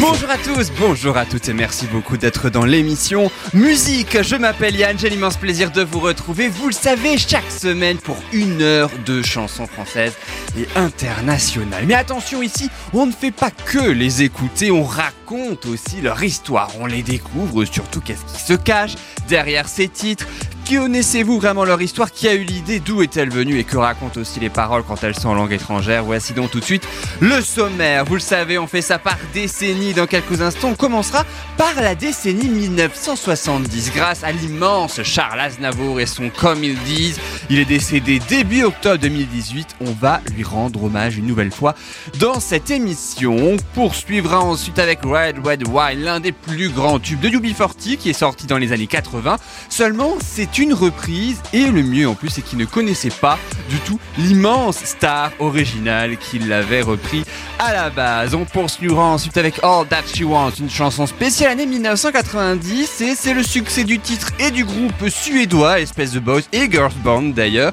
Bonjour à tous, bonjour à toutes et merci beaucoup d'être dans l'émission Musique. Je m'appelle Yann, j'ai l'immense plaisir de vous retrouver, vous le savez, chaque semaine pour une heure de chansons françaises et internationales. Mais attention ici, on ne fait pas que les écouter, on raconte aussi leur histoire, on les découvre, surtout qu'est-ce qui se cache derrière ces titres. Connaissez-vous vraiment leur histoire Qui a eu l'idée D'où est-elle venue Et que racontent aussi les paroles quand elles sont en langue étrangère Voici donc tout de suite le sommaire. Vous le savez, on fait ça par décennie. Dans quelques instants, on commencera par la décennie 1970. Grâce à l'immense Charles Aznavour et son Comme ils disent, il est décédé début octobre 2018. On va lui rendre hommage une nouvelle fois dans cette émission. On poursuivra ensuite avec Red Red Wine, l'un des plus grands tubes de UB40 qui est sorti dans les années 80. Seulement, c'est une reprise et le mieux en plus c'est qu'il ne connaissait pas du tout l'immense star originale qui l'avait repris à la base. On poursuivra ensuite avec All That She Wants, une chanson spéciale année 1990 et c'est le succès du titre et du groupe suédois Espèce de Boys et Girls Band d'ailleurs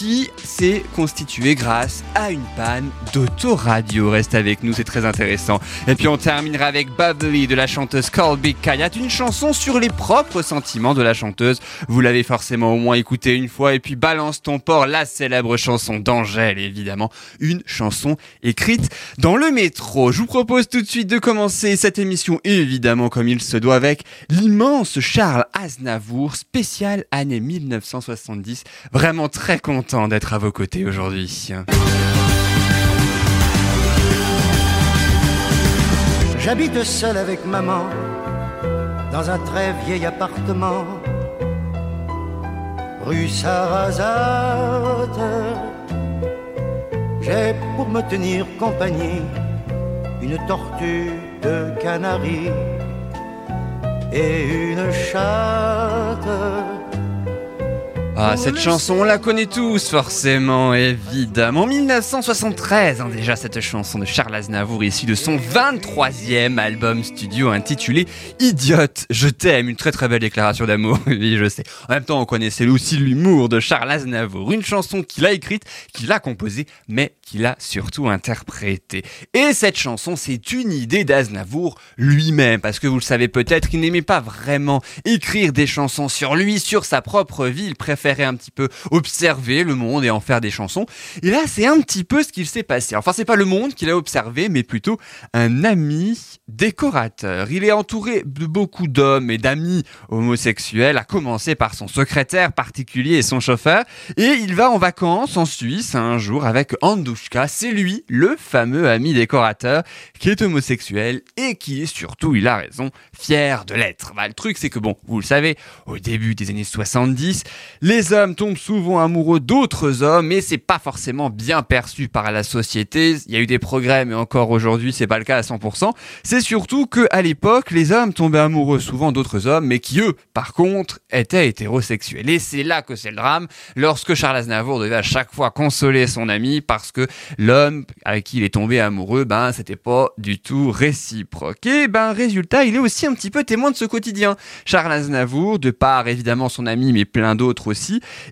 qui s'est constitué grâce à une panne d'autoradio. Reste avec nous, c'est très intéressant. Et puis on terminera avec Bubbly de la chanteuse Colby Kayat, une chanson sur les propres sentiments de la chanteuse. Vous l'avez forcément au moins écouté une fois. Et puis Balance ton port, la célèbre chanson d'Angèle, évidemment. Une chanson écrite dans le métro. Je vous propose tout de suite de commencer cette émission, évidemment comme il se doit, avec l'immense Charles Aznavour, spécial année 1970. Vraiment très content d'être à vos côtés aujourd'hui. J'habite seul avec maman dans un très vieil appartement, rue Sarrazate. J'ai pour me tenir compagnie une tortue de Canaries et une chatte. Ah, cette chanson, on la connaît tous, forcément, évidemment. 1973, hein, déjà, cette chanson de Charles Aznavour, issue de son 23e album studio intitulé Idiote, je t'aime. Une très très belle déclaration d'amour, oui, je sais. En même temps, on connaissait aussi l'humour de Charles Aznavour. Une chanson qu'il a écrite, qu'il a composée, mais qu'il a surtout interprétée. Et cette chanson, c'est une idée d'Aznavour lui-même, parce que vous le savez peut-être, il n'aimait pas vraiment écrire des chansons sur lui, sur sa propre vie. Il préférait un petit peu observer le monde et en faire des chansons. Et là, c'est un petit peu ce qu'il s'est passé. Enfin, c'est pas le monde qu'il a observé, mais plutôt un ami décorateur. Il est entouré de beaucoup d'hommes et d'amis homosexuels, à commencer par son secrétaire particulier et son chauffeur. Et il va en vacances en Suisse un jour avec Andouchka. C'est lui, le fameux ami décorateur, qui est homosexuel et qui est surtout, il a raison, fier de l'être. Bah, le truc, c'est que bon, vous le savez, au début des années 70, les hommes tombent souvent amoureux d'autres hommes, mais c'est pas forcément bien perçu par la société. Il y a eu des progrès, mais encore aujourd'hui, c'est pas le cas à 100%. C'est surtout que à l'époque, les hommes tombaient amoureux souvent d'autres hommes, mais qui eux, par contre, étaient hétérosexuels. Et c'est là que c'est le drame, lorsque Charles Aznavour devait à chaque fois consoler son ami parce que l'homme avec qui il est tombé amoureux, ben, c'était pas du tout réciproque. Et ben, résultat, il est aussi un petit peu témoin de ce quotidien. Charles Aznavour, de par évidemment son ami, mais plein d'autres aussi,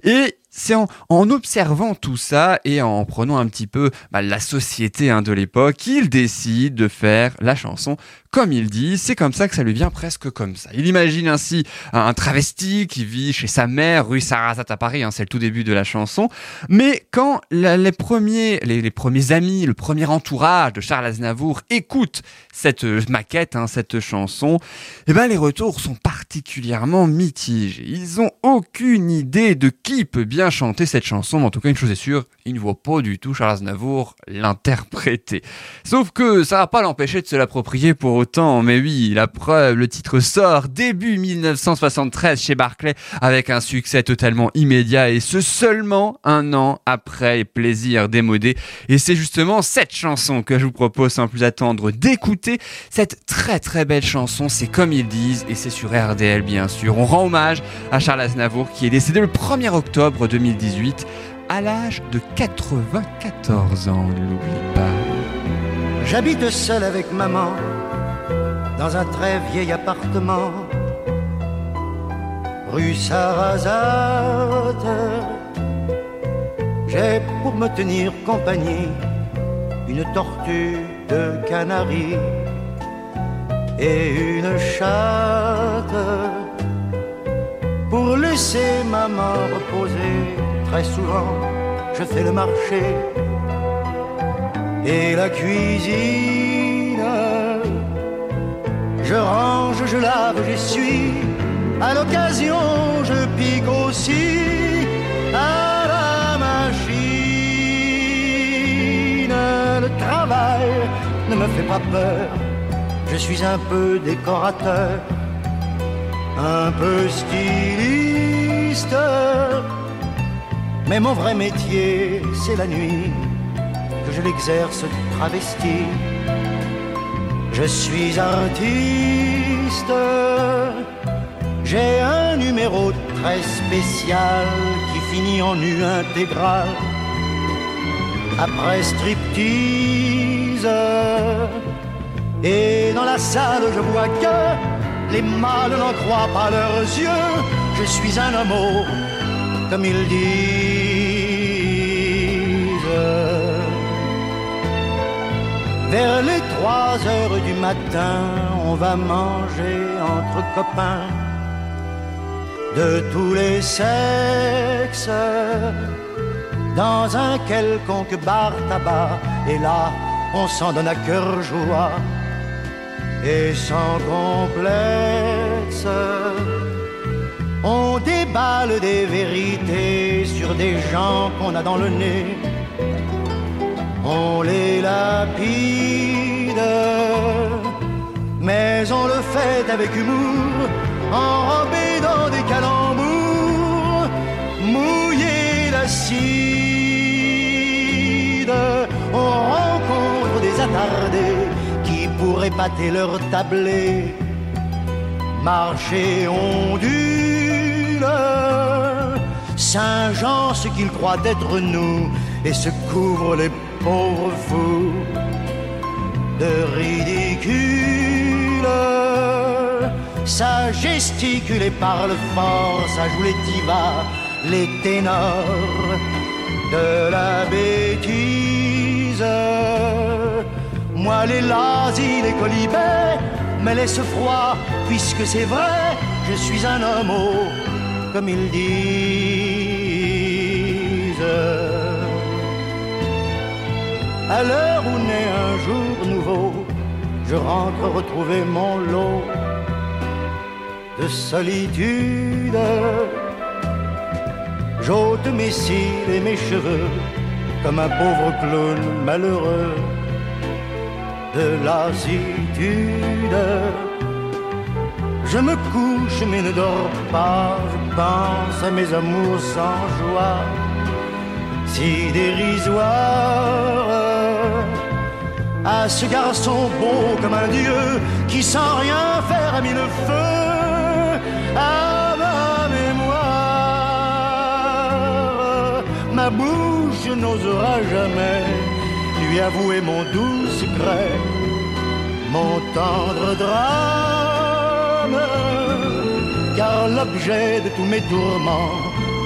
et c'est en, observant tout ça et en prenant un petit peu bah, la société hein, de l'époque qu'il décide de faire la chanson comme il dit, c'est comme ça que ça lui vient presque comme ça. Il imagine ainsi un travesti qui vit chez sa mère, rue Sarrazate à Paris, hein, c'est le tout début de la chanson. Mais quand les, premiers, les, premiers amis, le premier entourage de Charles Aznavour écoutent cette maquette, hein, cette chanson, eh ben les retours sont particulièrement mitigés. Ils ont aucune idée de qui peut bien chanter cette chanson, mais en tout cas une chose est sûre, ils ne voient pas du tout Charles Aznavour l'interpréter. Sauf que ça va pas l'empêcher de se l'approprier pour autant, mais oui, la preuve, le titre sort début 1973 chez Barclay avec un succès totalement immédiat et ce seulement un an après les plaisirs démodés. Et c'est justement cette chanson que je vous propose sans plus attendre d'écouter. Cette très très belle chanson, c'est comme ils disent et c'est sur RDL bien sûr. On rend hommage à Charles Aznavour qui est décédé le 1er octobre 2018 à l'âge de 94 ans, ne l'oublie pas. J'habite seul avec maman dans un très vieil appartement, rue Sarrazate. J'ai pour me tenir compagnie une tortue de Canaries et une chatte pour laisser maman reposer. Très souvent, je fais le marché et la cuisine. Je range, je lave, j'essuie. À l'occasion, je pique aussi à la machine. Le travail ne me fait pas peur. Je suis un peu décorateur, un peu styliste. Mais mon vrai métier, c'est la nuit que je l'exerce travesti. Je suis artiste, j'ai un numéro très spécial qui finit en nu intégral. Après striptease, et dans la salle je vois que les mâles n'en croient pas leurs yeux. Je suis un homme, comme ils disent. Vers les trois heures du matin, on va manger entre copains de tous les sexes dans un quelconque bar tabac. Et là, on s'en donne à cœur joie et sans complexe. On déballe des vérités sur des gens qu'on a dans le nez. On les lapide, mais on le fait avec humour, enrobé dans des calembours, mouillé d'acide. On rencontre des attardés qui pourraient pâter leur tablé, marcher ondule. Saint-Jean, ce qu'il croit être nous, et se couvre les pauvres fous de ridicule. Ça gesticule et parle fort, ça joue les divas, les ténors de la bêtise. Moi, les lazis, les colibets, me laisse froid, puisque c'est vrai, je suis un homme, comme ils disent. À l'heure où naît un jour nouveau, je rentre retrouver mon lot de solitude. J'ôte mes cils et mes cheveux comme un pauvre clown malheureux de lassitude. Je me couche mais ne dors pas, pense à mes amours sans joie, si dérisoires à ce garçon beau comme un dieu qui sans rien faire a mis le feu à ma mémoire. Ma bouche n'osera jamais lui avouer mon doux secret, mon tendre drame, car l'objet de tous mes tourments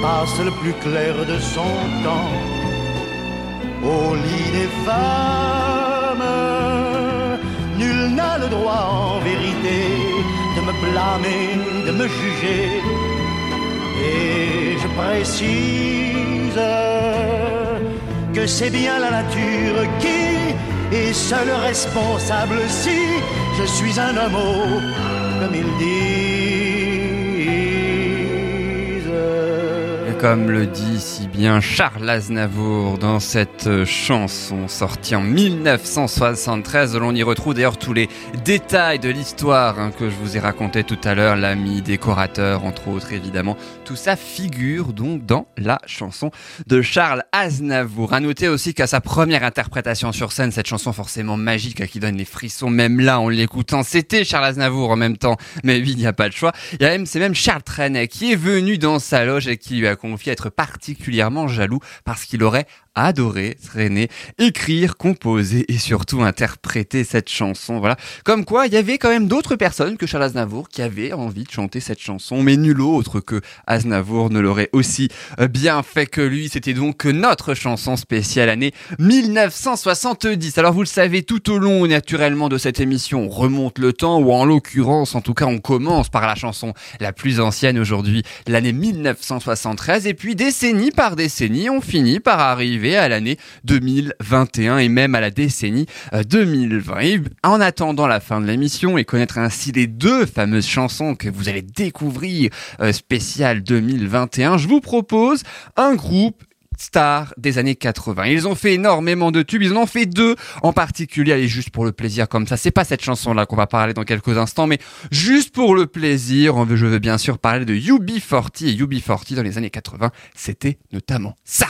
passe le plus clair de son temps au lit des femmes. Nul n'a le droit en vérité de me blâmer, de me juger. Et je précise que c'est bien la nature qui est seule responsable si je suis un homme, comme ils disent. Comme le dit si bien Charles Aznavour dans cette chanson sortie en 1973, l'on y retrouve d'ailleurs tous les détails de l'histoire hein, que je vous ai raconté tout à l'heure, l'ami décorateur entre autres évidemment. Tout ça figure donc dans la chanson de Charles Aznavour. À noter aussi qu'à sa première interprétation sur scène, cette chanson forcément magique qui donne les frissons, même là en l'écoutant, c'était Charles Aznavour en même temps, mais oui, il n'y a pas de choix. Il y a même, c'est même Charles Trenet qui est venu dans sa loge et qui lui a confié être particulièrement jaloux parce qu'il aurait adoré traîner, écrire, composer et surtout interpréter cette chanson. Voilà. Comme quoi, il y avait quand même d'autres personnes que Charles Aznavour qui avaient envie de chanter cette chanson, mais nul autre que Aznavour ne l'aurait aussi euh, bien fait que lui. C'était donc notre chanson spéciale année 1970. Alors vous le savez, tout au long naturellement de cette émission, on remonte le temps, ou en l'occurrence, en tout cas, on commence par la chanson la plus ancienne aujourd'hui, l'année 1973, et puis décennie par décennie, on finit par arriver à l'année 2021 et même à la décennie 2020. Euh, en attendant la fin de l'émission et connaître ainsi les deux fameuses chansons que vous allez découvrir euh, spécial 2021, je vous propose un groupe star des années 80. Ils ont fait énormément de tubes, ils en ont fait deux en particulier, allez juste pour le plaisir comme ça. C'est pas cette chanson là qu'on va parler dans quelques instants, mais juste pour le plaisir, je veux bien sûr parler de UB40 et UB40 dans les années 80, c'était notamment ça.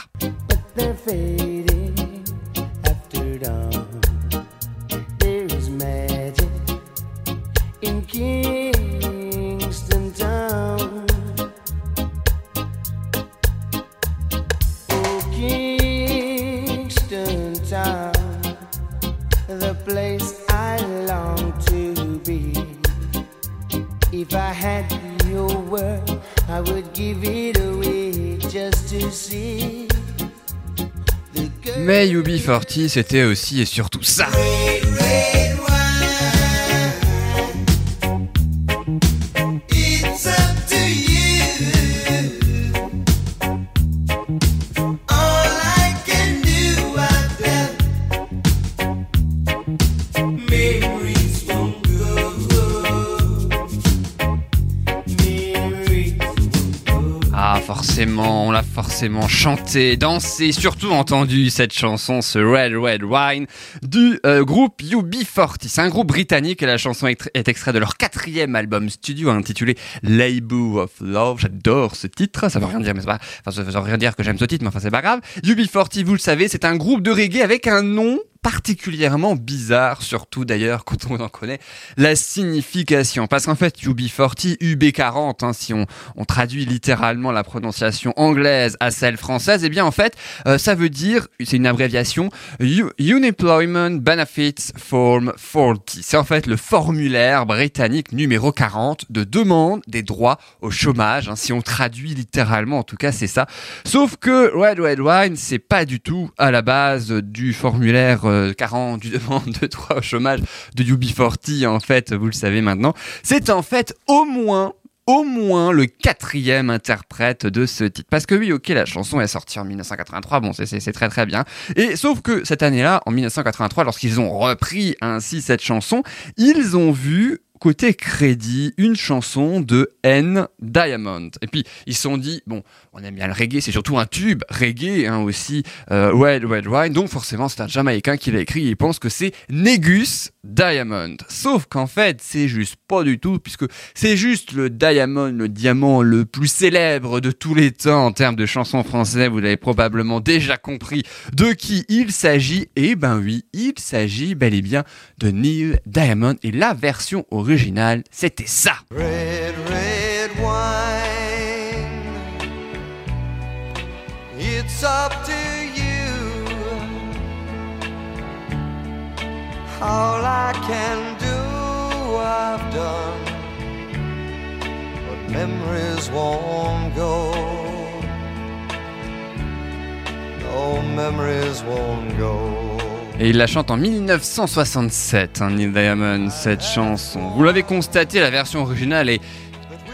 If I had your word, I would give it away just to see. Mais UB40, c'était aussi et surtout ça. Forcément, on l'a forcément chanté, dansé, surtout entendu cette chanson, ce Red Red Wine du euh, groupe UB40. C'est un groupe britannique et la chanson est, extraite de leur quatrième album studio intitulé Label of Love. J'adore ce titre, ça veut rien dire, mais c'est pas, enfin, ça veut rien dire que j'aime ce titre, mais enfin c'est pas grave. UB40, vous le savez, c'est un groupe de reggae avec un nom particulièrement bizarre, surtout d'ailleurs quand on en connaît la signification. Parce qu'en fait, UB40, UB40, hein, si on, on, traduit littéralement la prononciation anglaise à celle française, eh bien en fait, euh, ça veut dire, c'est une abréviation, Unemployment Benefits Form 40. C'est en fait le formulaire britannique numéro 40 de demande des droits au chômage. Hein, si on traduit littéralement, en tout cas, c'est ça. Sauf que Red Red Wine, c'est pas du tout à la base du formulaire 40 du demande de droit au chômage de UB40, en fait, vous le savez maintenant. C'est en fait au moins au moins le quatrième interprète de ce titre. Parce que oui, ok, la chanson est sortie en 1983, bon, c'est très très bien. Et sauf que cette année-là, en 1983, lorsqu'ils ont repris ainsi cette chanson, ils ont vu côté crédit une chanson de N Diamond. Et puis ils se sont dit bon, on aime bien le reggae, c'est surtout un tube reggae hein, aussi, euh, Red Red Wine. Donc forcément c'est un Jamaïcain qui l'a écrit. Et il pense que c'est Negus Diamond. Sauf qu'en fait c'est juste pas du tout puisque c'est juste le Diamond, le diamant le plus célèbre de tous les temps en termes de chansons françaises. Vous l'avez probablement déjà compris de qui il s'agit. Et ben oui, il s'agit bel et bien de Neil Diamond et la version originale original, c'était ça. Red, red wine. It's up to you. All I can do, I've done. But memories won't go. No memories won't go. Et il la chante en 1967, hein, Neil Diamond, cette chanson. Vous l'avez constaté, la version originale est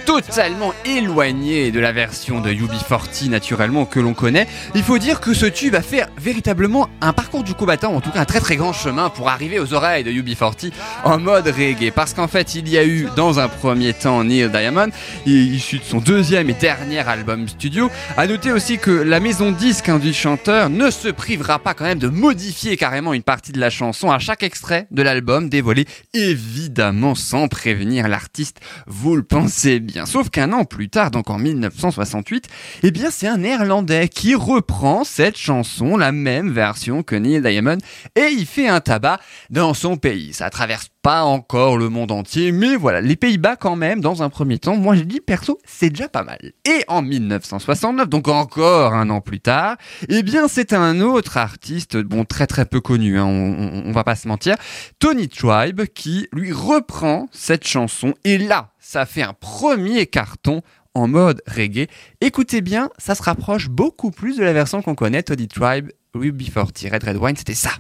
totalement éloigné de la version de UB40 naturellement que l'on connaît. Il faut dire que ce tube a fait véritablement un parcours du combattant, en tout cas un très très grand chemin pour arriver aux oreilles de UB40 en mode reggae. Parce qu'en fait, il y a eu dans un premier temps Neil Diamond, issu de son deuxième et dernier album studio. À noter aussi que la maison disque hein, du chanteur ne se privera pas quand même de modifier carrément une partie de la chanson à chaque extrait de l'album dévoilé, évidemment sans prévenir l'artiste, vous le pensez bien. Sauf qu'un an plus tard, donc en 1968, eh bien c'est un néerlandais qui reprend cette chanson, la même version que Neil Diamond, et il fait un tabac dans son pays. Ça traverse pas encore le monde entier, mais voilà, les Pays-Bas quand même, dans un premier temps, moi je dis perso, c'est déjà pas mal. Et en 1969, donc encore un an plus tard, eh bien c'est un autre artiste, bon très très peu connu, hein, on, on va pas se mentir, Tony Tribe, qui lui reprend cette chanson, et là, ça fait un premier carton en mode reggae. Écoutez bien, ça se rapproche beaucoup plus de la version qu'on connaît, Tony Tribe, UB40, Red Red Wine, c'était ça.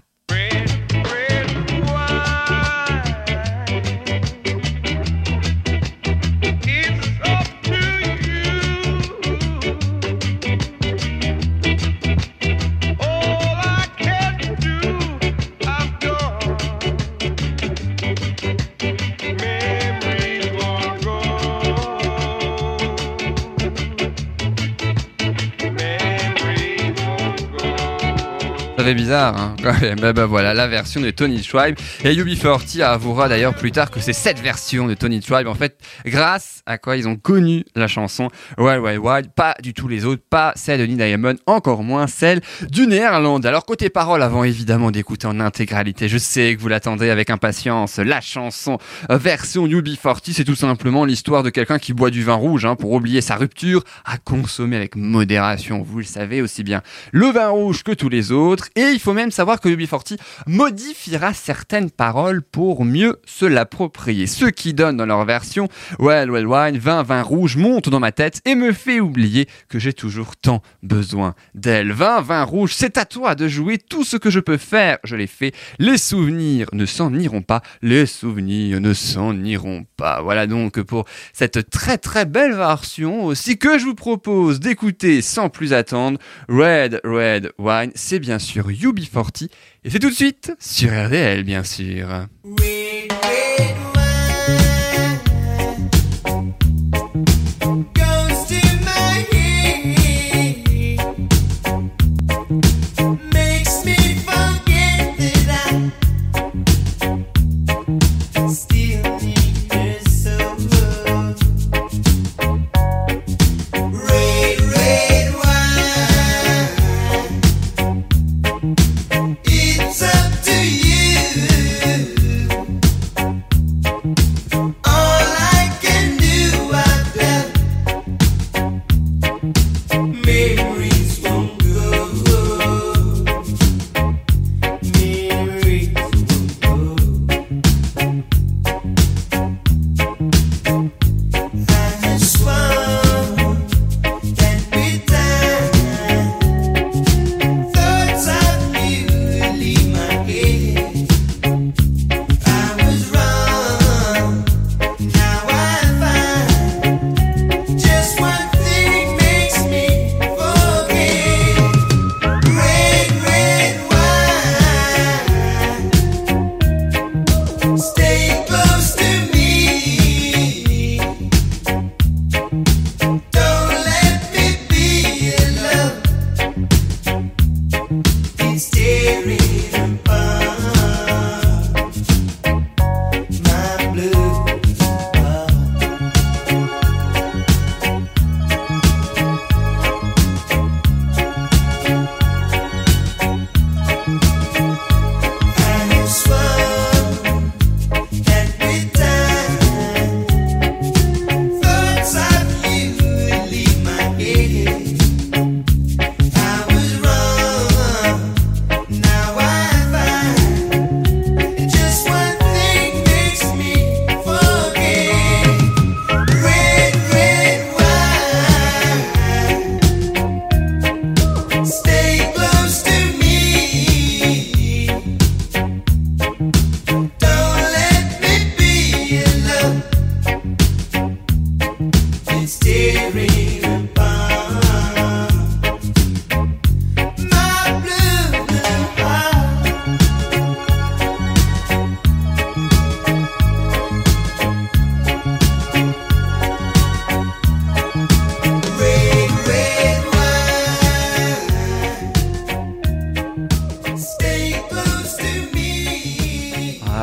Ça fait bizarre, hein, bah, voilà, la version de Tony Tribe. Et UB40 avouera d'ailleurs plus tard que c'est cette version de Tony Tribe, en fait, grâce à quoi ils ont connu la chanson Wild Wild Wild, pas du tout les autres, pas celle de Neil Diamond, encore moins celle du Néerlande. Alors, côté parole, avant évidemment d'écouter en intégralité, je sais que vous l'attendez avec impatience, la chanson euh, version UB40, c'est tout simplement l'histoire de quelqu'un qui boit du vin rouge, hein, pour oublier sa rupture, à consommer avec modération, vous le savez aussi bien. Le vin rouge que tous les autres, et il faut même savoir que UB40 modifiera certaines paroles pour mieux se l'approprier. Ce qui donne dans leur version Well, well, wine, vin, vin rouge monte dans ma tête et me fait oublier que j'ai toujours tant besoin d'elle. Vin, vin rouge, c'est à toi de jouer tout ce que je peux faire. Je l'ai fait. Les souvenirs ne s'en iront pas. Les souvenirs ne s'en iront pas. Voilà donc pour cette très très belle version aussi que je vous propose d'écouter sans plus attendre. Red, red wine, c'est bien sûr UB40 et c'est tout de suite sur RDL bien sûr.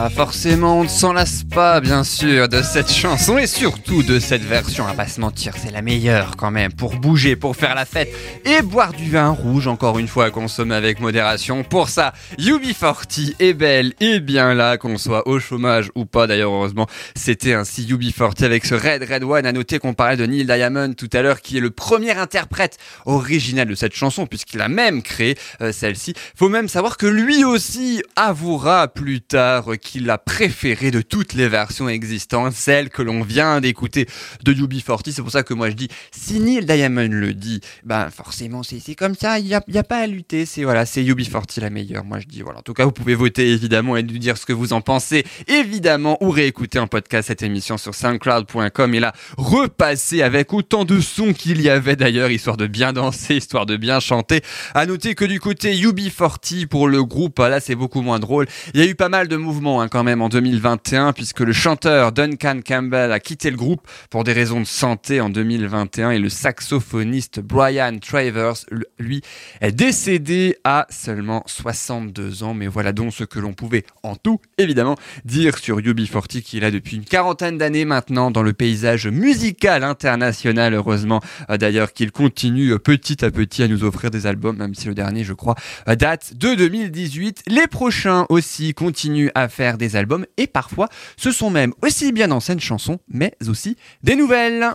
Forcément, on ne s'en lasse pas, bien sûr, de cette chanson et surtout de cette version. À pas se mentir, c'est la meilleure quand même pour bouger, pour faire la fête et boire du vin rouge, encore une fois, à consommer avec modération. Pour ça, UB40 est belle et bien là, qu'on soit au chômage ou pas. D'ailleurs, heureusement, c'était ainsi UB40 avec ce Red Red One. À noter qu'on parlait de Neil Diamond tout à l'heure, qui est le premier interprète original de cette chanson, puisqu'il a même créé euh, celle-ci. Faut même savoir que lui aussi avouera plus tard qu'il a préféré de toutes les versions existantes, celle que l'on vient d'écouter de UB40. C'est pour ça que moi je dis, si Neil Diamond le dit, ben forcément c'est comme ça, il n'y a, a, pas à lutter, c'est voilà, c'est UB40 la meilleure. Moi je dis voilà. En tout cas, vous pouvez voter évidemment et nous dire ce que vous en pensez, évidemment, ou réécouter en podcast cette émission sur soundcloud.com et là repasser avec autant de sons qu'il y avait d'ailleurs, histoire de bien danser, histoire de bien chanter. À noter que du côté UB40 pour le groupe, là c'est beaucoup moins drôle. Il y a eu pas mal de mouvements hein, quand même en 2021 puisque le chanteur Duncan Campbell a quitté le groupe pour des raisons de santé en 2021 et le saxophoniste Brian Travers, lui, est décédé à seulement 62 ans. Mais voilà donc ce que l'on pouvait en tout, évidemment, dire sur UB40 qui est là depuis une quarantaine d'années maintenant dans le paysage musical international, heureusement d'ailleurs qu'il continue petit à petit à nous offrir des albums, même si le dernier, je crois, date de 2018. Les prochains aussi continuent à faire des albums et parfois ce sont même aussi bien d'anciennes chansons, mais aussi des nouvelles.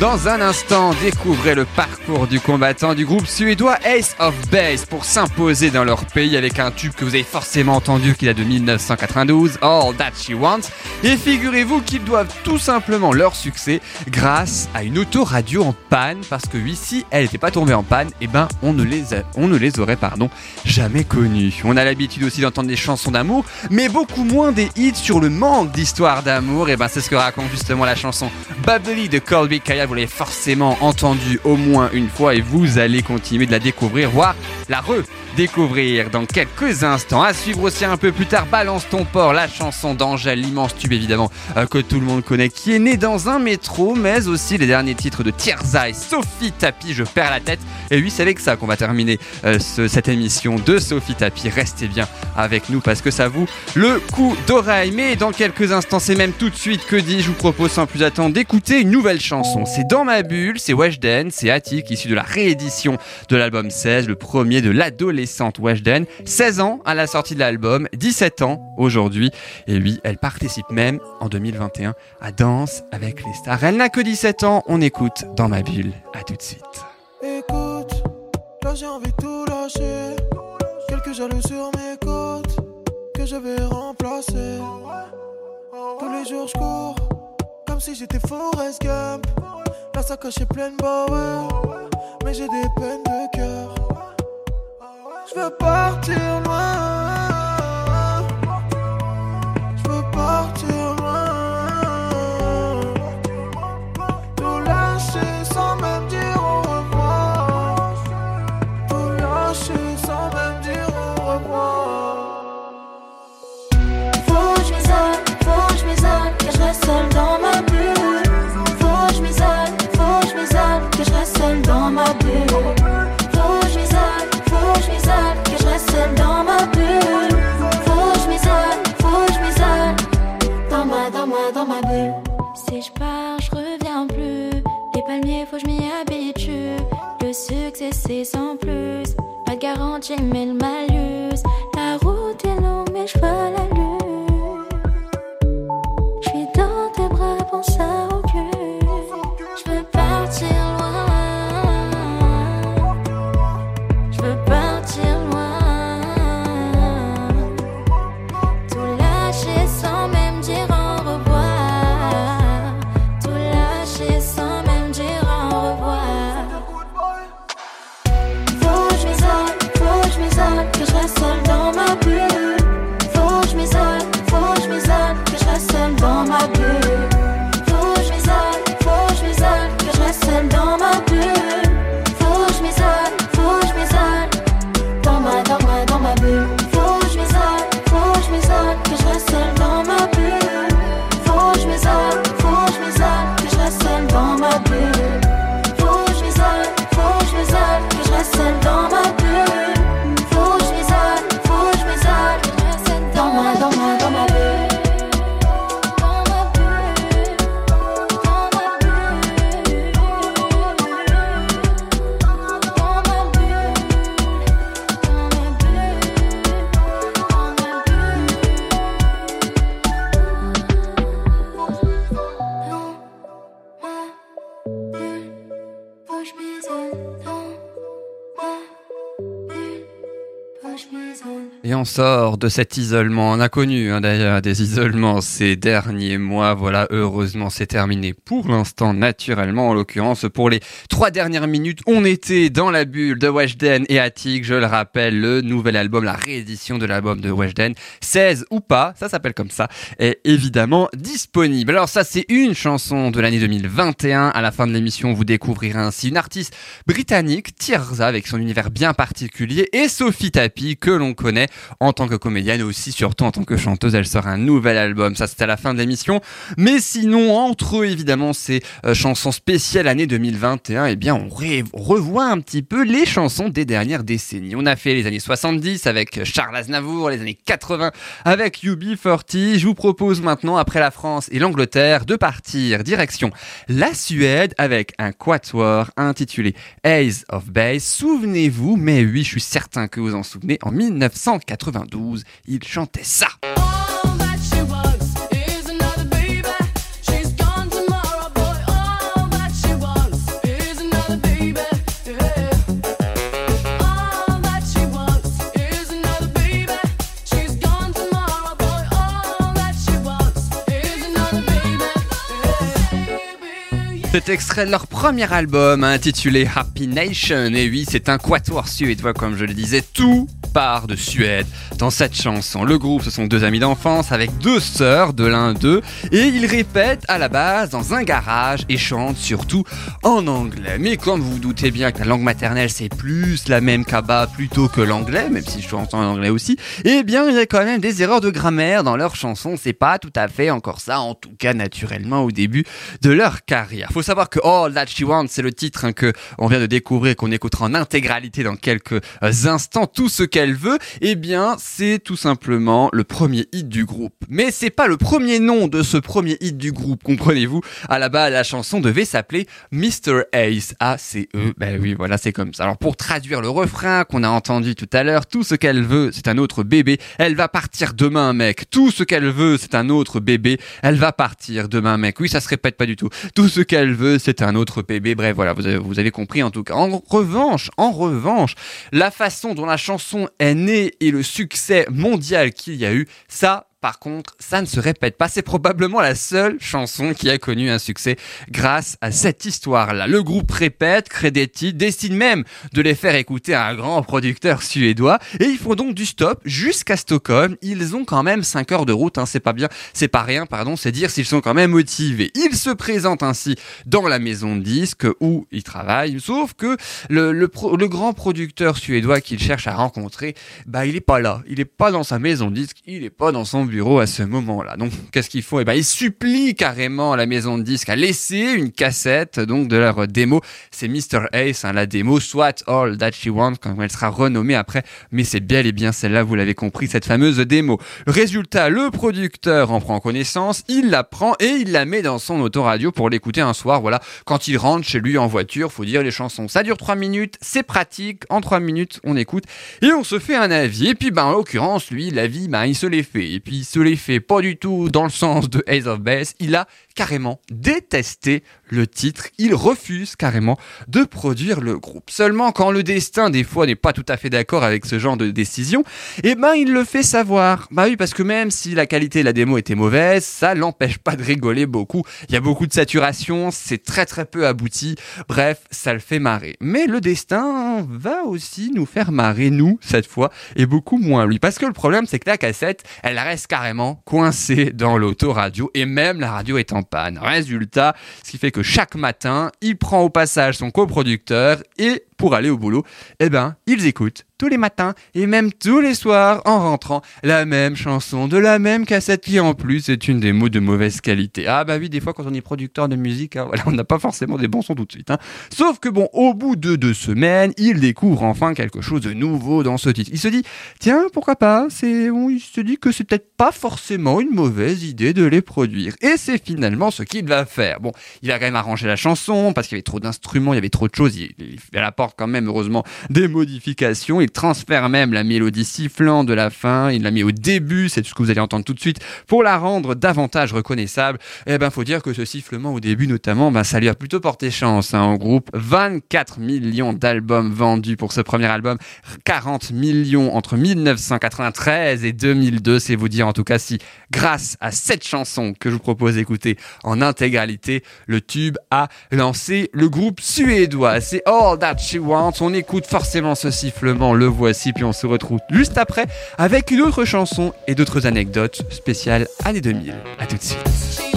Dans un instant, découvrez le parcours du combattant du groupe suédois Ace of Base pour s'imposer dans leur pays avec un tube que vous avez forcément entendu qu'il a de 1992, All That She Wants. Et figurez-vous qu'ils doivent tout simplement leur succès grâce à une autoradio en panne parce que oui, si elle n'était pas tombée en panne, eh ben on ne les, on ne les aurait pardon jamais connus. On a l'habitude aussi d'entendre des chansons d'amour, mais beaucoup moins des hits sur le manque d'histoire d'amour. Et ben c'est ce que raconte justement la chanson Bubbly de Colby Kaya vous l'avez forcément entendu au moins une fois et vous allez continuer de la découvrir, voire la redécouvrir dans quelques instants. À suivre aussi un peu plus tard, Balance ton port, la chanson d'Angèle, l'immense tube évidemment euh, que tout le monde connaît, qui est né dans un métro, mais aussi les derniers titres de Tierzai, Sophie Tapi, je perds la tête. Et oui, c'est avec ça qu'on va terminer euh, ce, cette émission de Sophie Tapi. Restez bien avec nous parce que ça vous le coup d'oreille. Mais dans quelques instants, c'est même tout de suite que dit, je vous propose sans plus attendre d'écouter une nouvelle chanson. C'est Dans ma bulle, c'est Weshden, c'est Attic, issu de la réédition de l'album 16, le premier de l'adolescente Weshden. 16 ans à la sortie de l'album, 17 ans aujourd'hui. Et oui, elle participe même en 2021 à Danse avec les stars. Elle n'a que 17 ans, on écoute Dans ma bulle. À tout de suite. Écoute, là j'ai envie de tout lâcher. Quelques sur mes côtes que je vais remplacer. Tous les jours je cours comme si j'étais Gump. La sacoche est pleine, ouais. Mais j'ai des peines de cœur. Je veux partir loin. De Der push me down et on sort de cet isolement. On a connu hein, d'ailleurs des isolements ces derniers mois. Voilà, heureusement c'est terminé pour l'instant naturellement. En l'occurrence, pour les trois dernières minutes, on était dans la bulle de Weshden et Attic. Je le rappelle, le nouvel album, la réédition de l'album de Weshden, 16 ou pas, ça s'appelle comme ça, est évidemment disponible. Alors ça c'est une chanson de l'année 2021. À la fin de l'émission, vous découvrirez ainsi une artiste britannique, Tirza, avec son univers bien particulier, et Sophie Tapi, que l'on connaît en tant que comédienne, aussi surtout en tant que chanteuse. Elle sort un nouvel album, ça c'était à la fin de l'émission. Mais sinon, entre évidemment ces euh, chansons spéciales année 2021, eh bien on revoit un petit peu les chansons des dernières décennies. On a fait les années 70 avec Charles Aznavour, les années 80 avec UB40. Je vous propose maintenant, après la France et l'Angleterre, de partir direction la Suède avec un quatuor intitulé Ace of Base. Souvenez-vous, mais oui, je suis certain que vous en souvenez, en 1992, il chantait ça. Cet extrait de leur premier album intitulé Happy Nation. Et oui, c'est un quatuor suédois, comme je le disais, tout part de Suède dans cette chanson. Le groupe, ce sont deux amis d'enfance avec deux sœurs de l'un d'eux et ils répètent à la base dans un garage et chantent surtout en anglais. Mais comme vous vous doutez bien que la langue maternelle c'est plus la même qu'Abba plutôt que l'anglais, même si je chante en anglais aussi, eh bien il y a quand même des erreurs de grammaire dans leurs chansons. C'est pas tout à fait encore ça, en tout cas naturellement au début de leur carrière. Faut savoir que All That She Wants, c'est le titre hein, que on vient de découvrir, qu'on écoutera en intégralité dans quelques instants. Tout ce qu'elle veut, eh bien, c'est tout simplement le premier hit du groupe. Mais c'est pas le premier nom de ce premier hit du groupe, comprenez-vous? À la base, la chanson devait s'appeler Mr. Ace, A-C-E. Ben oui, voilà, c'est comme ça. Alors pour traduire le refrain qu'on a entendu tout à l'heure, tout ce qu'elle veut, c'est un autre bébé. Elle va partir demain, mec. Tout ce qu'elle veut, c'est un autre bébé. Elle va partir demain, mec. Oui, ça se répète pas du tout. Tout ce qu'elle veut, c'est un autre bébé. Bref, voilà, vous avez, vous avez compris en tout cas. En revanche, en revanche, la façon dont la chanson est née et le succès mondial qu'il y a eu, ça, par contre, ça ne se répète pas. C'est probablement la seule chanson qui a connu un succès grâce à cette histoire-là. Le groupe répète, crée des titres, décide même de les faire écouter à un grand producteur suédois et ils font donc du stop jusqu'à Stockholm. Ils ont quand même 5 heures de route, hein, c'est pas bien, c'est pas rien, pardon, c'est dire s'ils sont quand même motivés. Ils se présentent ainsi dans la maison de disques où ils travaillent, sauf que le, grand producteur suédois qu'ils cherchent à rencontrer, bah il est pas là, il est pas dans sa maison de disques, il est pas dans son bureau à ce moment-là. Donc, qu'est-ce qu'il faut Eh ben, ils supplient carrément la maison de disques à laisser une cassette donc de leur démo. C'est Mr. Ace, hein, la démo, soit All That She Wants, quand elle sera renommée après, mais c'est bel et bien celle-là, vous l'avez compris, cette fameuse démo. Résultat, le producteur en prend connaissance, il la prend et il la met dans son autoradio pour l'écouter un soir. Voilà, quand il rentre chez lui en voiture, faut dire les chansons. Ça dure trois minutes, c'est pratique. En trois minutes, on écoute et on se fait un avis. Et puis, ben, en l'occurrence, lui, l'avis, ben, il se l'est fait. Et puis, il se l'est fait pas du tout dans le sens de Ace of Base. Il a carrément détesté le titre. Il refuse carrément de produire le groupe. Seulement quand le destin des fois n'est pas tout à fait d'accord avec ce genre de décision, eh ben il le fait savoir. Bah oui parce que même si la qualité de la démo était mauvaise, ça l'empêche pas de rigoler beaucoup. Il y a beaucoup de saturation, c'est très très peu abouti. Bref, ça le fait marrer. Mais le destin va aussi nous faire marrer nous cette fois et beaucoup moins lui parce que le problème c'est que la cassette, elle reste carrément coincée dans l'autoradio et même la radio est en panne. Résultat, ce qui fait que chaque matin, il prend au passage son coproducteur et pour aller au boulot, eh ben, ils écoutent tous les matins et même tous les soirs en rentrant la même chanson de la même cassette qui en plus est une démo de mauvaise qualité. Ah bah oui, des fois quand on est producteur de musique, hein, voilà, on n'a pas forcément des bons sons tout de suite. Hein. Sauf que bon, au bout de deux semaines, il découvre enfin quelque chose de nouveau dans ce titre. Il se dit, tiens, pourquoi pas? C'est, il se dit que c'est peut-être pas forcément une mauvaise idée de les produire. Et c'est finalement ce qu'il va faire. Bon, il a quand même arrangé la chanson parce qu'il y avait trop d'instruments, il y avait trop de choses. Il, il, il apporte quand même heureusement des modifications. Il transfère même la mélodie sifflant de la fin. Il l'a mis au début, c'est ce que vous allez entendre tout de suite, pour la rendre davantage reconnaissable. Eh ben, faut dire que ce sifflement au début, notamment, ben, ça lui a plutôt porté chance hein, groupe. 24 millions d'albums vendus pour ce premier album, 40 millions entre 1993 et 2002. C'est vous dire en tout cas si, grâce à cette chanson que je vous propose d'écouter en intégralité, le tube a lancé le groupe suédois. C'est All That She On écoute forcément ce sifflement, le voici, puis on se retrouve juste après avec une autre chanson et d'autres anecdotes spéciales années 2000. À tout de suite.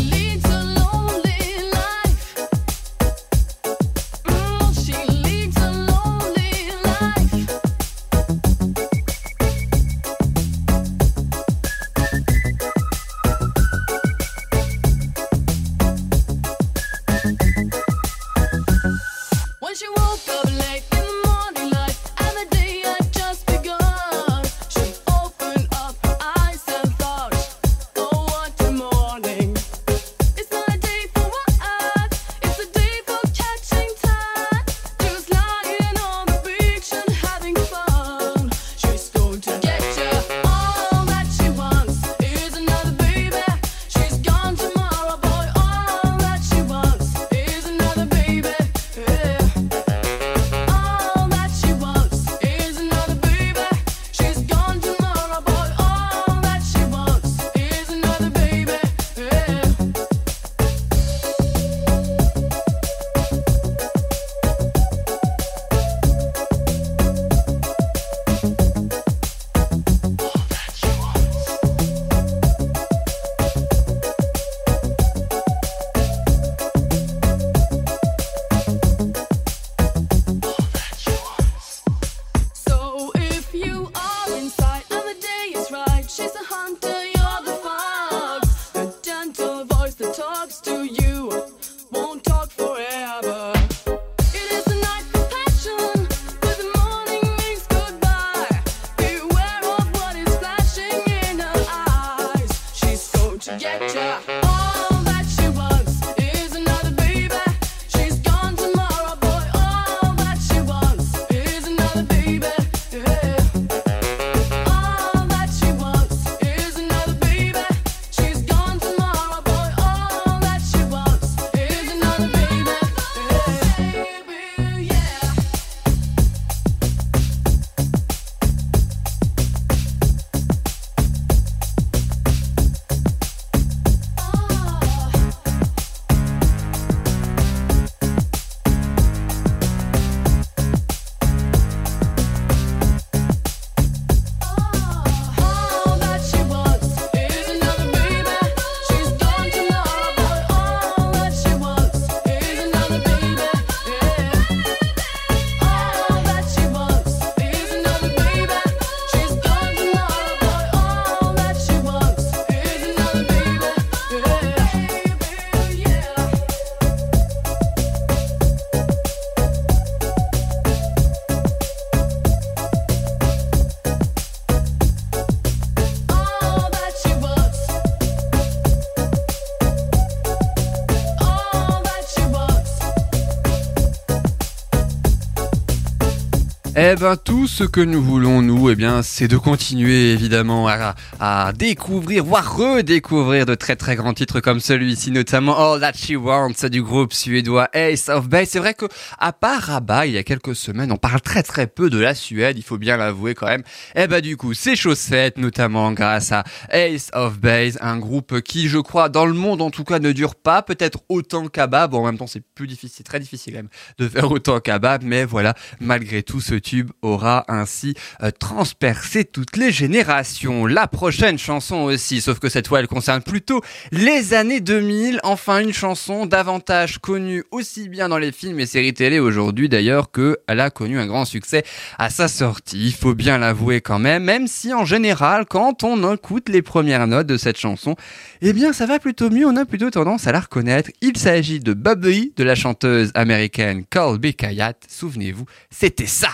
Ben tout ce que nous voulons nous, eh bien c'est de continuer évidemment à, découvrir, voire redécouvrir de très très grands titres comme celui-ci, notamment All That She Wants du groupe suédois Ace of Base. C'est vrai que à part Rabat, il y a quelques semaines, on parle très très peu de la Suède, il faut bien l'avouer quand même. Eh ben du coup, chose faite, notamment grâce à Ace of Base, un groupe qui, je crois, dans le monde en tout cas, ne dure pas peut-être autant qu'Abba. Bon, en même temps, c'est plus difficile, très difficile même de faire autant qu'Abba, mais voilà, malgré tout, ce tube aura ainsi euh, transpercé toutes les générations. La prochaine chanson aussi, sauf que cette fois, elle concerne plutôt les années 2000. Enfin, une chanson davantage connue aussi bien dans les films et séries télé aujourd'hui d'ailleurs que elle a connu un grand succès à sa sortie. Il faut bien l'avouer quand même, même si en général, quand on écoute les premières notes de cette chanson, eh bien, ça va plutôt mieux. On a plutôt tendance à la reconnaître. Il s'agit de Bubbly de la chanteuse américaine Colby Kayat. Souvenez-vous, c'était ça.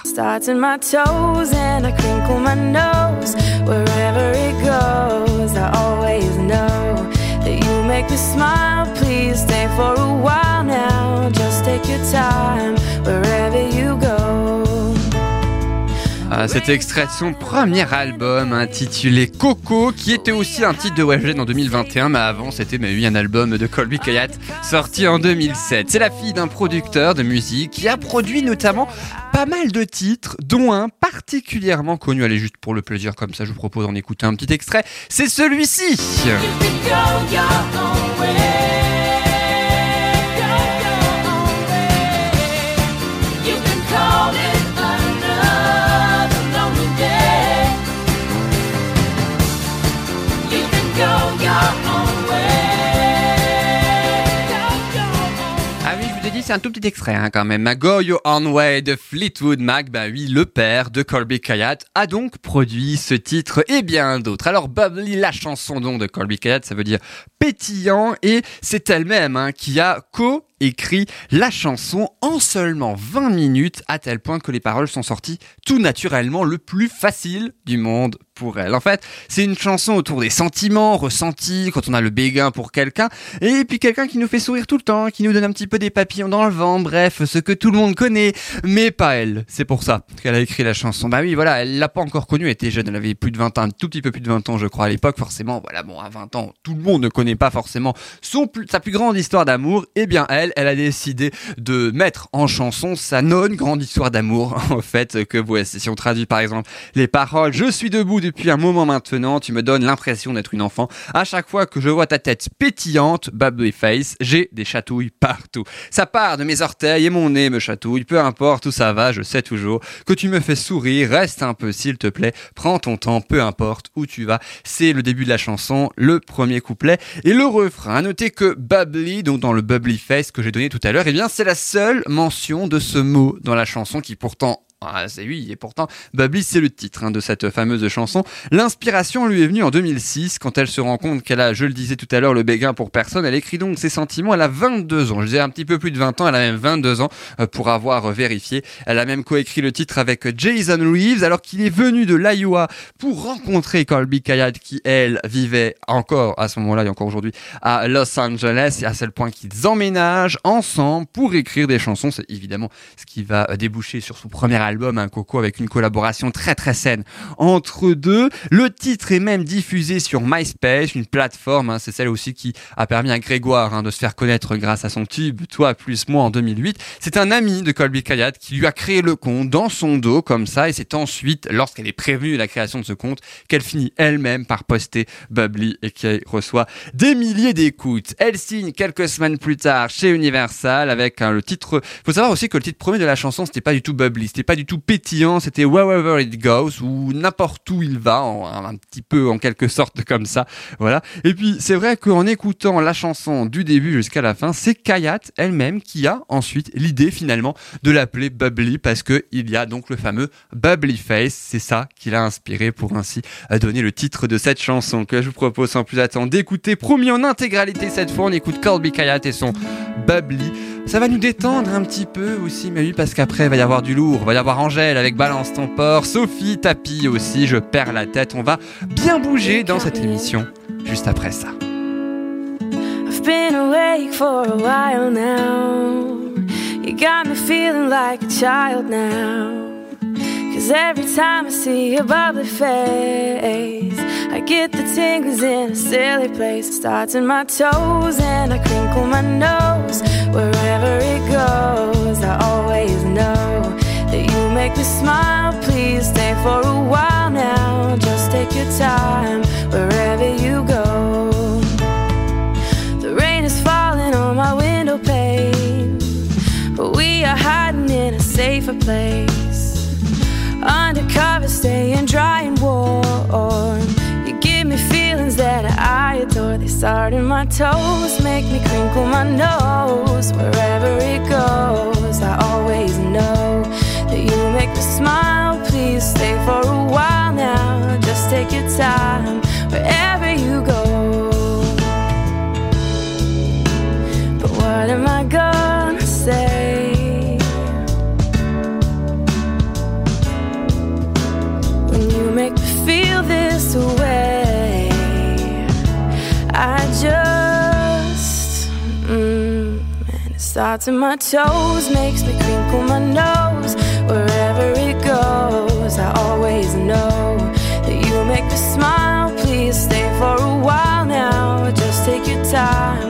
Toes and I crinkle my nose. Wherever it goes, I always know that you make me smile. Please stay for a while now. Just take your time wherever you go. Ah, cet extrait de son premier album intitulé Coco, qui était aussi un titre de Weshden en 2021, mais avant c'était oui, un album de Colby Kayat sorti en 2007. C'est la fille d'un producteur de musique qui a produit notamment pas mal de titres, dont un particulièrement connu. Allez, juste pour le plaisir, comme ça, je vous propose d'en écouter un petit extrait. C'est celui-ci. C'est un tout petit extrait hein, quand même. Go Your de Fleetwood Mac, bah oui, le père de Colby Kayat, a donc produit ce titre et bien d'autres. Alors Bubbly, la chanson donc de Colby Kayat, ça veut dire pétillant et c'est elle-même hein, qui a co écrit la chanson en seulement 20 minutes à tel point que les paroles sont sorties tout naturellement le plus facile du monde pour elle. En fait, c'est une chanson autour des sentiments ressentis quand on a le béguin pour quelqu'un et puis quelqu'un qui nous fait sourire tout le temps, qui nous donne un petit peu des papillons dans le vent, bref, ce que tout le monde connaît, mais pas elle. C'est pour ça qu'elle a écrit la chanson. Bah oui, voilà, elle l'a pas encore connue, elle était jeune, elle avait plus de 20 ans, un tout petit peu plus de 20 ans je crois à l'époque, forcément, voilà, bon, à 20 ans, tout le monde ne connaît pas forcément sa plus grande histoire d'amour, et bien elle, elle a décidé de mettre en chanson sa non grande histoire d'amour, en fait, que voici. Si on traduit par exemple les paroles, je suis debout depuis un moment maintenant, tu me donnes l'impression d'être une enfant. À chaque fois que je vois ta tête pétillante, bubbly face, j'ai des chatouilles partout. Ça part de mes orteils et mon nez me chatouille, peu importe où ça va, je sais toujours que tu me fais sourire, reste un peu s'il te plaît, prends ton temps, peu importe où tu vas. C'est le début de la chanson, le premier couplet et le refrain. Notez que bubbly, donc dans le bubbly face que j'ai donné tout à l'heure, eh bien c'est la seule mention de ce mot dans la chanson qui pourtant ah, c'est lui, et pourtant, Bubbly, c'est le titre hein, de cette fameuse chanson. L'inspiration lui est venue en 2006, quand elle se rend compte qu'elle a, je le disais tout à l'heure, le béguin pour personne. Elle écrit donc ses sentiments. Elle a 22 ans, je disais un petit peu plus de 20 ans, elle a même 22 ans euh, pour avoir vérifié. Elle a même coécrit le titre avec Jason Reeves, alors qu'il est venu de l'Iowa pour rencontrer Colby Kayat, qui, elle, vivait encore à ce moment-là et encore aujourd'hui à Los Angeles, et à tel point qu'ils emménagent ensemble pour écrire des chansons. C'est évidemment ce qui va déboucher sur son premier album, un Coco, avec une collaboration très très saine entre deux. Le titre est même diffusé sur MySpace, une plateforme, hein, c'est celle aussi qui a permis à Grégoire hein, de se faire connaître grâce à son tube Toi plus moi en 2008. C'est un ami de Colby Kayat qui lui a créé le compte dans son dos comme ça et c'est ensuite, lorsqu'elle est prévenue de la création de ce compte, qu'elle finit elle-même par poster Bubbly et qui reçoit des milliers d'écoutes. Elle signe quelques semaines plus tard chez Universal avec hein, le titre. Faut savoir aussi que le titre premier de la chanson c'était pas du tout Bubbly, c'était pas du tout pétillant, c'était Wherever It Goes ou n'importe où il va, en- un petit peu en quelque sorte comme ça, voilà. Et puis c'est vrai qu'en écoutant la chanson du début jusqu'à la fin, c'est Kayat elle-même qui a ensuite l'idée finalement de l'appeler Bubbly parce que il y a donc le fameux Bubbly Face, c'est ça qui l'a inspiré pour ainsi donner le titre de cette chanson que je vous propose sans plus attendre d'écouter, promis en intégralité cette fois, on écoute Colby Kayat et son Bubbly. Ça va nous détendre un petit peu aussi, mais oui, parce qu'après, il va y avoir du lourd. Il va y avoir Angèle avec Balance ton port, Sophie Tapi aussi, je perds la tête. On va bien bouger dans cette émission juste après ça. I've been awake for a while now. You got me feeling like a child now. Cause every time I see your bubbly face, I get the tingles in a silly place. Starts in my toes and I crinkle my nose. Wherever it goes, I always know that you make me smile. Please stay for a while now. Just take your time wherever you go. The rain is falling on my window pane, but we are hiding in a safer place. Undercover, staying dry and warm. You give me feelings that I adore. They start in my toes, make me crinkle my nose. Wherever it goes, I always know that you make me smile. Please stay for a while now. Just take your time in my toes, makes me crinkle my nose. Wherever it goes, I always know that you make me smile. Please stay for a while now. Just take your time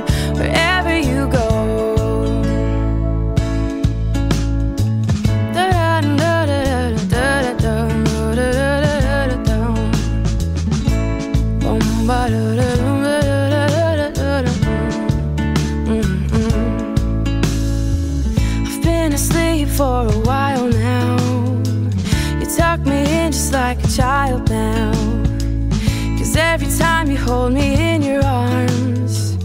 hold me in your arms,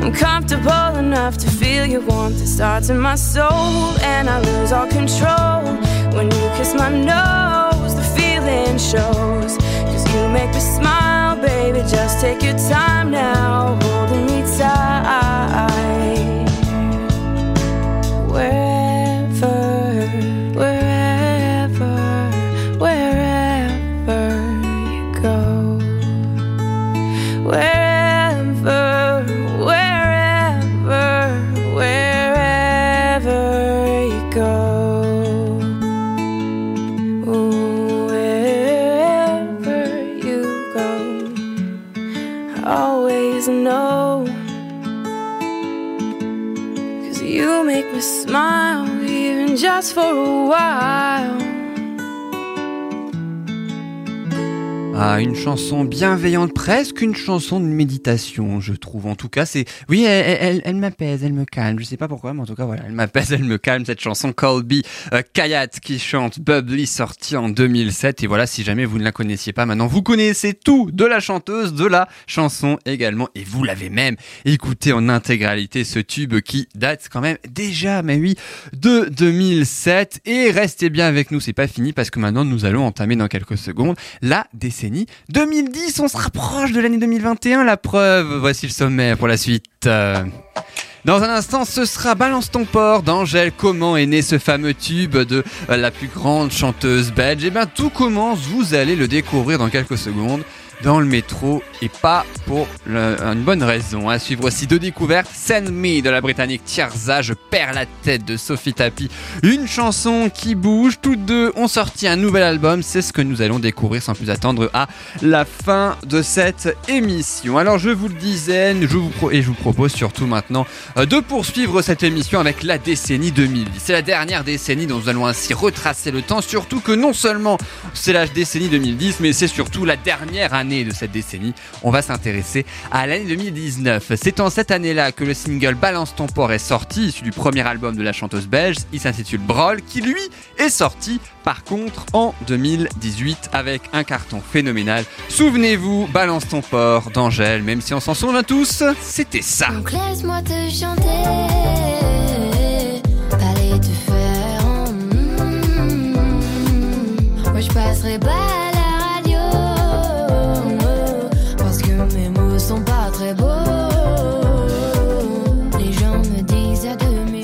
I'm comfortable enough to feel your warmth. It starts in my soul, and I lose all control. When you kiss my nose, the feeling shows. Cause you make me smile, baby. Just take your time now, holding me smile, even just for a while. Une chanson bienveillante, presque une chanson de méditation, je trouve. En tout cas, c'est, oui, elle m'apaise, elle me calme. Je sais pas pourquoi, mais en tout cas, voilà, elle m'apaise, elle me calme. Cette chanson Colby euh, Kayat qui chante Bubbly, sortie en 2007. Et voilà, si jamais vous ne la connaissiez pas, maintenant vous connaissez tout de la chanteuse, de la chanson également. Et vous l'avez même écouté en intégralité, ce tube qui date quand même déjà, mais oui, de 2007. Et restez bien avec nous, c'est pas fini parce que maintenant nous allons entamer dans quelques secondes la décennie 2010. On se rapproche de l'année 2021, la preuve. Voici le sommaire pour la suite. Euh, Dans un instant, ce sera Balance ton port d'Angèle. Comment est né ce fameux tube de la plus grande chanteuse belge Eh bien, tout commence, vous allez le découvrir dans quelques secondes dans le métro et pas pour une bonne raison. À suivre aussi deux découvertes. Send Me de la britannique Tiarza, Je perds la tête de Sophie Tapi. Une chanson qui bouge. Toutes deux ont sorti un nouvel album. C'est ce que nous allons découvrir sans plus attendre à la fin de cette émission. Alors je vous le disais, je vous et je vous propose surtout maintenant euh, de poursuivre cette émission avec la décennie 2010. C'est la dernière décennie dont nous allons ainsi retracer le temps, surtout que non seulement c'est la décennie 2010, mais c'est surtout la dernière année de cette décennie. On va s'intéresser à l'année 2019. C'est en cette année-là que le single Balance ton port est sorti, issu du premier album de la chanteuse belge. Il s'intitule Brawl, qui lui est sorti par contre en 2018 avec un carton phénoménal. Souvenez-vous, Balance ton port d'Angèle, même si on s'en souvient tous, c'était ça. Donc laisse-moi te chanter,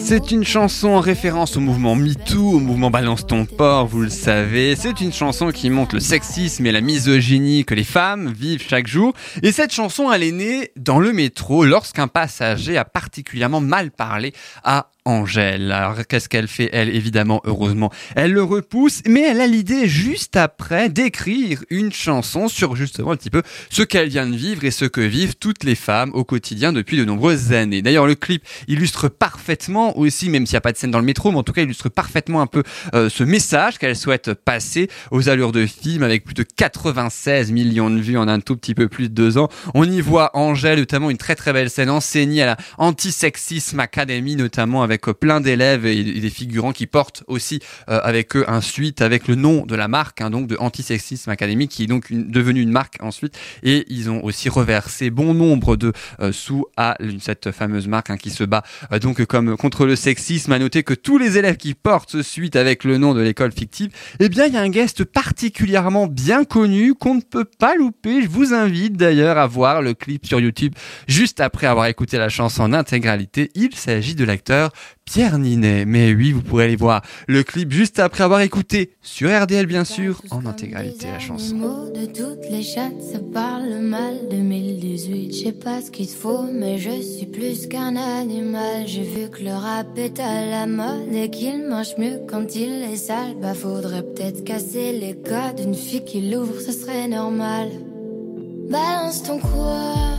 C'est une chanson en référence au mouvement MeToo, au mouvement Balance ton port, vous le savez. C'est une chanson qui montre le sexisme et la misogynie que les femmes vivent chaque jour. Et cette chanson, elle est née dans le métro lorsqu'un passager a particulièrement mal parlé à Angèle. Alors, qu'est-ce qu'elle fait, elle, évidemment, heureusement? Elle le repousse, mais elle a l'idée juste après d'écrire une chanson sur justement un petit peu ce qu'elle vient de vivre et ce que vivent toutes les femmes au quotidien depuis de nombreuses années. D'ailleurs, le clip illustre parfaitement aussi, même s'il n'y a pas de scène dans le métro, mais en tout cas illustre parfaitement un peu euh, ce message qu'elle souhaite passer aux allures de film avec plus de 96 millions de vues en un tout petit peu plus de deux ans. On y voit Angèle, notamment une très très belle scène enseignée à la Anti-Sexisme Academy, notamment avec euh, plein d'élèves et, des figurants qui portent aussi euh, avec eux un suite avec le nom de la marque, hein, donc de Anti-Sexisme Academy, qui est donc devenue une marque ensuite. Et ils ont aussi reversé bon nombre de euh, sous à cette fameuse marque hein, qui se bat donc comme contre le sexisme. À noter que tous les élèves qui portent ce suite avec le nom de l'école fictive, eh bien il y a un guest particulièrement bien connu qu'on ne peut pas louper. Je vous invite d'ailleurs à voir le clip sur YouTube juste après avoir écouté la chanson en intégralité. Il s'agit de l'acteur Pierre Ninet. Mais oui, vous pourrez aller voir le clip juste après avoir écouté sur RDL bien sûr en intégralité la chanson. De toutes les chattes, ça parle mal 2018. Je sais pas ce qu'il faut, mais je suis plus qu'un animal. J'ai vu que le rap est à la mode et qu'il mange mieux quand il est sale. Bah faudrait peut-être casser les codes. Une fille qui l'ouvre, ce serait normal. Balance ton quoi?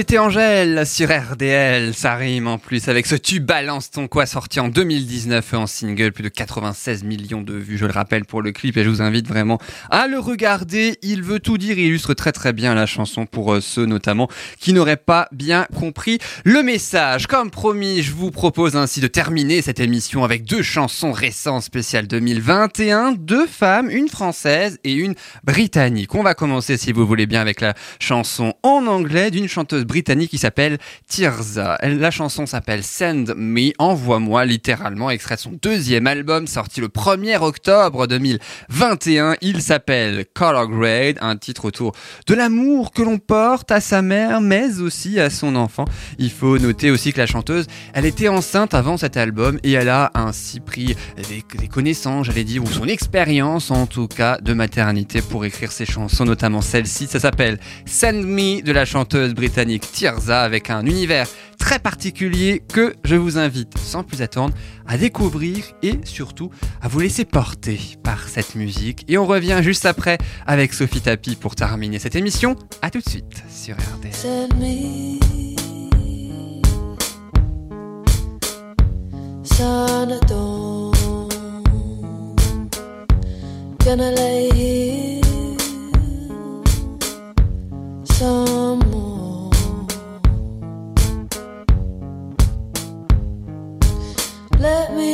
C'était Angèle sur RDL, ça rime en plus avec ce tube Balance ton quoi sorti en 2019 en single, plus de 96 millions de vues, je le rappelle pour le clip et je vous invite vraiment à le regarder. Il veut tout dire, il illustre très très bien la chanson pour euh, ceux notamment qui n'auraient pas bien compris le message. Comme promis, je vous propose ainsi de terminer cette émission avec deux chansons récentes spéciales 2021, deux femmes, une française et une britannique. On va commencer si vous voulez bien avec la chanson en anglais d'une chanteuse britannique qui s'appelle. Elle- La chanson s'appelle Send Me, envoie-moi littéralement, extrait de son deuxième album sorti le 1er octobre 2021. Il s'appelle Color Grade, un titre autour de l'amour que l'on porte à sa mère mais aussi à son enfant. Il faut noter aussi que la chanteuse, elle était enceinte avant cet album et elle a ainsi pris des, des connaissances, j'allais dire, ou son expérience en tout cas de maternité pour écrire ses chansons, notamment celle-ci. Ça s'appelle Send Me de la chanteuse britannique Tirza avec un univers très particulier que je vous invite sans plus attendre à découvrir et surtout à vous laisser porter par cette musique. Et on revient juste après avec Sophie Tapi pour terminer cette émission. À tout de suite sur some Let me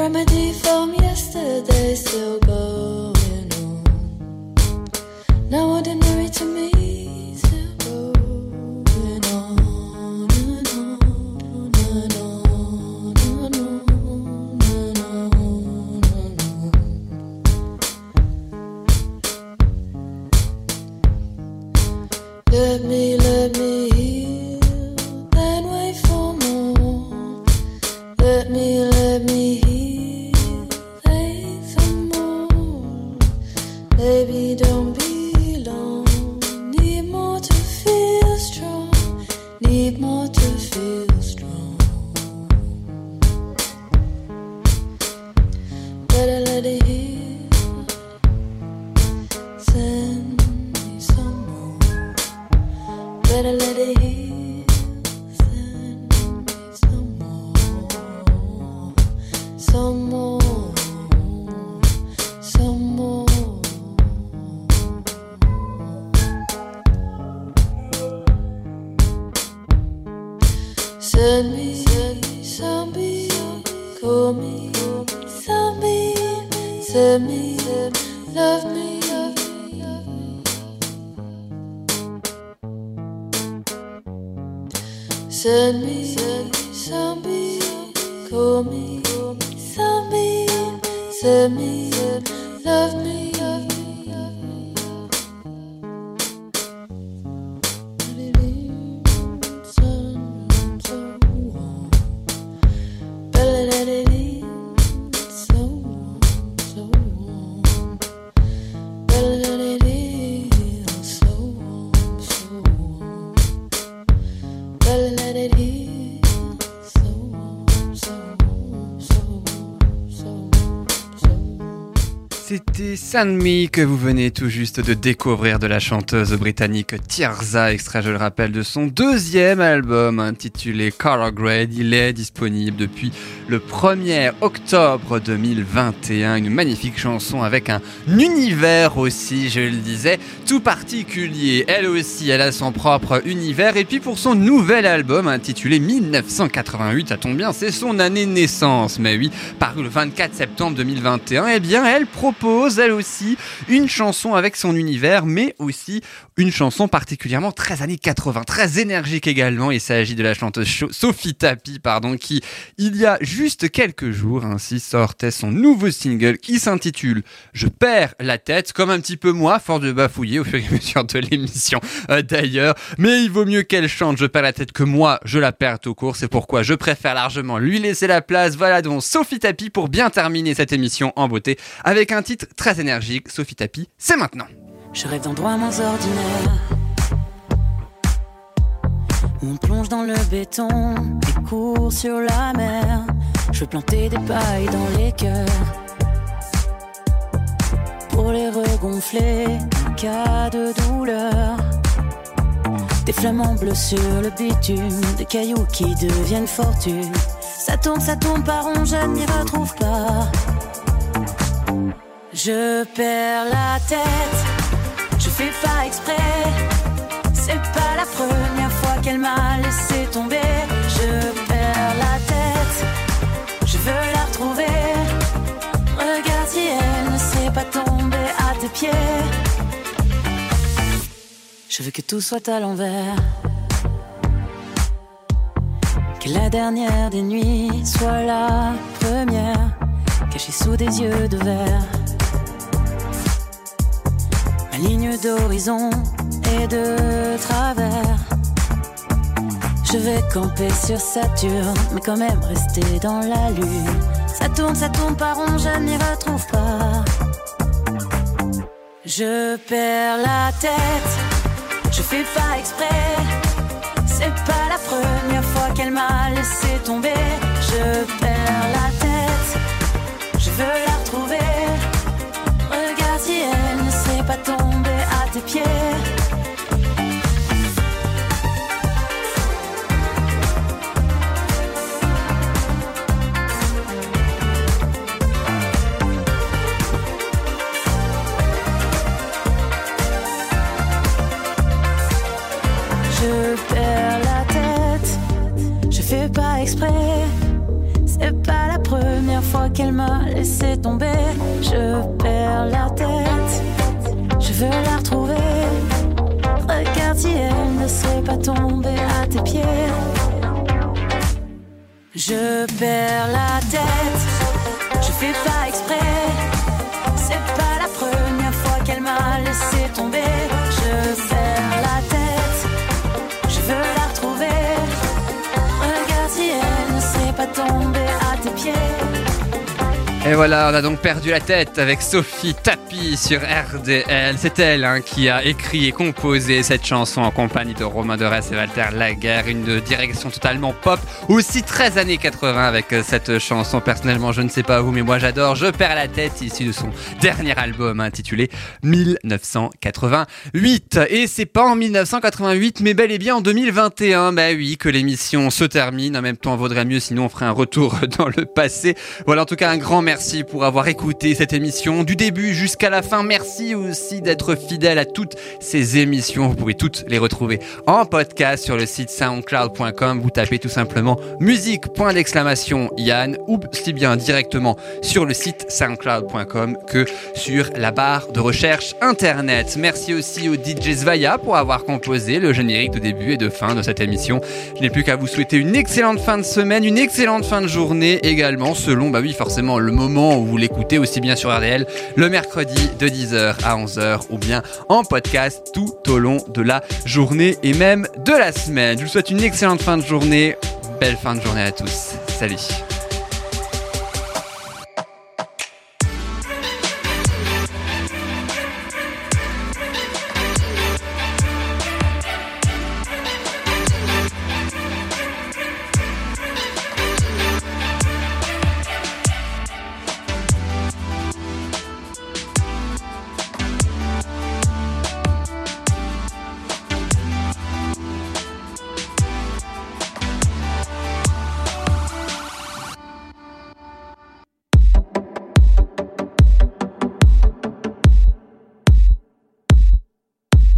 remedy from yesterday still C'était Sand Me que vous venez tout juste de découvrir de la chanteuse britannique Tirza, extrait, je le rappelle, de son deuxième album intitulé Color Grade. Il est disponible depuis le 1er octobre 2021. Une magnifique chanson avec un univers aussi, je le disais, tout particulier. Elle aussi, elle a son propre univers. Et puis pour son nouvel album intitulé 1988, ça tombe bien, c'est son année naissance. Mais oui, paru le 24 septembre 2021, eh bien elle propose elle aussi une chanson avec son univers, mais aussi une chanson particulièrement très années 80, très énergique également. Il s'agit de la chanteuse Sophie Tapi, pardon, qui il y a juste quelques jours ainsi sortait son nouveau single qui s'intitule Je perds la tête, comme un petit peu moi, fort de bafouiller au fur et à mesure de l'émission euh, d'ailleurs. Mais il vaut mieux qu'elle chante Je perds la tête que moi, je la perds tout court. C'est pourquoi je préfère largement lui laisser la place. Voilà donc Sophie Tapi pour bien terminer cette émission en beauté avec un titre très énergique. Sophie Tapi, c'est maintenant. Je rêve d'endroits moins ordinaires. On plonge dans le béton et court sur la mer. Je veux planter des pailles dans les cœurs. Pour les regonfler en cas de douleur. Des flamants bleus sur le bitume, des cailloux qui deviennent fortune. Ça tourne, ça tourne par rond, je ne m'y retrouve pas. Je perds la tête, je fais pas exprès. C'est pas la première fois qu'elle m'a laissé tomber. Je perds la tête, je veux la retrouver. Regarde si elle ne serait pas tombée à tes pieds. Je veux que tout soit à l'envers. Que la dernière des nuits soit la première, cachée sous des yeux de verre. Ligne d'horizon est de travers. Je vais camper sur Saturne, mais quand même rester dans la lune. Ça tourne, ça tourne par rond, je n'y retrouve pas. Je perds la tête, je fais pas exprès. C'est pas la première fois qu'elle m'a laissé tomber. Je perds la tête, je veux la retrouver. Tombée à tes pieds. Je perds la tête, je fais pas exprès. C'est pas la première fois qu'elle m'a laissé tomber. Je perds la tête, veux la retrouver. Regarde si elle ne serait pas tombée à tes pieds. Je perds la tête, je fais pas exprès. C'est pas la première fois qu'elle m'a laissé tomber. Je perds la tête, je veux la retrouver. Regarde si elle ne serait pas tombée. Et voilà, on a donc perdu la tête avec Sophie Tapi sur RDL. C'est elle hein, qui a écrit et composé cette chanson en compagnie de Romain Dorès et Walter Laguerre. Une direction totalement pop, aussi 13 années 80 avec euh, cette chanson. Personnellement, je ne sais pas vous, mais moi j'adore. Je perds la tête ici de son dernier album intitulé 1988. Et c'est pas en 1988, mais bel et bien en 2021. Bah oui, que l'émission se termine. En même temps, vaudrait mieux sinon on ferait un retour dans le passé. Voilà, en tout cas, un grand merci pour avoir écouté cette émission du début jusqu'à la fin. Merci aussi d'être fidèle à toutes ces émissions. Vous pouvez toutes les retrouver en podcast sur le site soundcloud.com. Vous tapez tout simplement musique point d'exclamation Yann ou si bien directement sur le site soundcloud.com que sur la barre de recherche internet. Merci aussi au DJ Zvaya pour avoir composé le générique de début et de fin de cette émission. Je n'ai plus qu'à vous souhaiter une excellente fin de semaine, une excellente fin de journée également selon, bah oui, forcément le moment où vous l'écoutez aussi bien sur RDL le mercredi de 10h à 11h ou bien en podcast tout au long de la journée et même de la semaine. Je vous souhaite une excellente fin de journée. Belle fin de journée à tous. Salut.